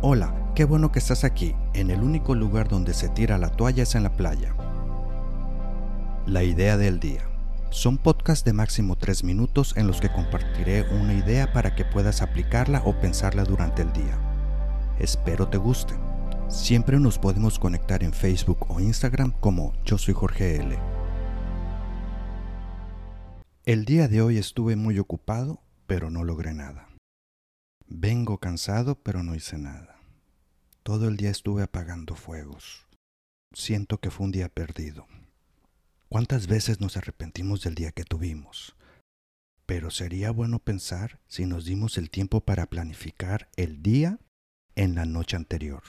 Hola, qué bueno que estás aquí, en el único lugar donde se tira la toalla es en la playa. La idea del día. Son podcasts de máximo 3 minutos en los que compartiré una idea para que puedas aplicarla o pensarla durante el día. Espero te guste. Siempre nos podemos conectar en Facebook o Instagram como Yo soy Jorge L. El día de hoy estuve muy ocupado, pero no logré nada. Vengo cansado, pero no hice nada. Todo el día estuve apagando fuegos. Siento que fue un día perdido. ¿Cuántas veces nos arrepentimos del día que tuvimos? Pero sería bueno pensar si nos dimos el tiempo para planificar el día en la noche anterior.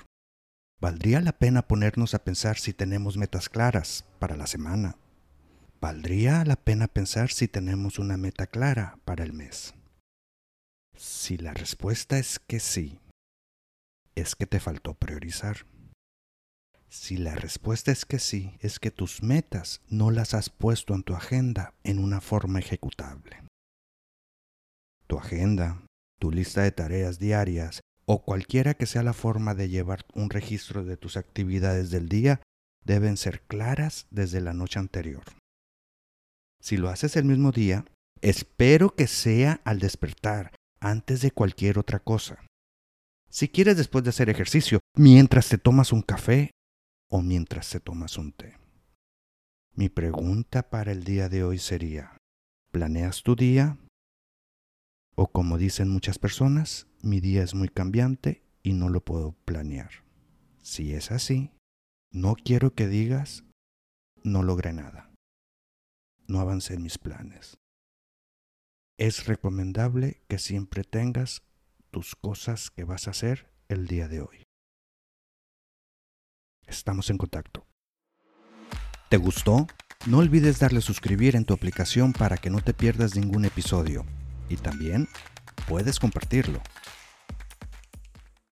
¿Valdría la pena ponernos a pensar si tenemos metas claras para la semana? ¿Valdría la pena pensar si tenemos una meta clara para el mes? Si la respuesta es que sí, es que te faltó priorizar. Si la respuesta es que sí, es que tus metas no las has puesto en tu agenda en una forma ejecutable. Tu agenda, tu lista de tareas diarias o cualquiera que sea la forma de llevar un registro de tus actividades del día deben ser claras desde la noche anterior. Si lo haces el mismo día, espero que sea al despertar, antes de cualquier otra cosa. Si quieres después de hacer ejercicio, mientras te tomas un café o mientras te tomas un té. Mi pregunta para el día de hoy sería, ¿planeas tu día? O como dicen muchas personas, mi día es muy cambiante y no lo puedo planear. Si es así, no quiero que digas, no logré nada. No avancé en mis planes es recomendable que siempre tengas tus cosas que vas a hacer el día de hoy. Estamos en contacto. ¿Te gustó? No olvides darle suscribir en tu aplicación para que no te pierdas ningún episodio. Y también puedes compartirlo.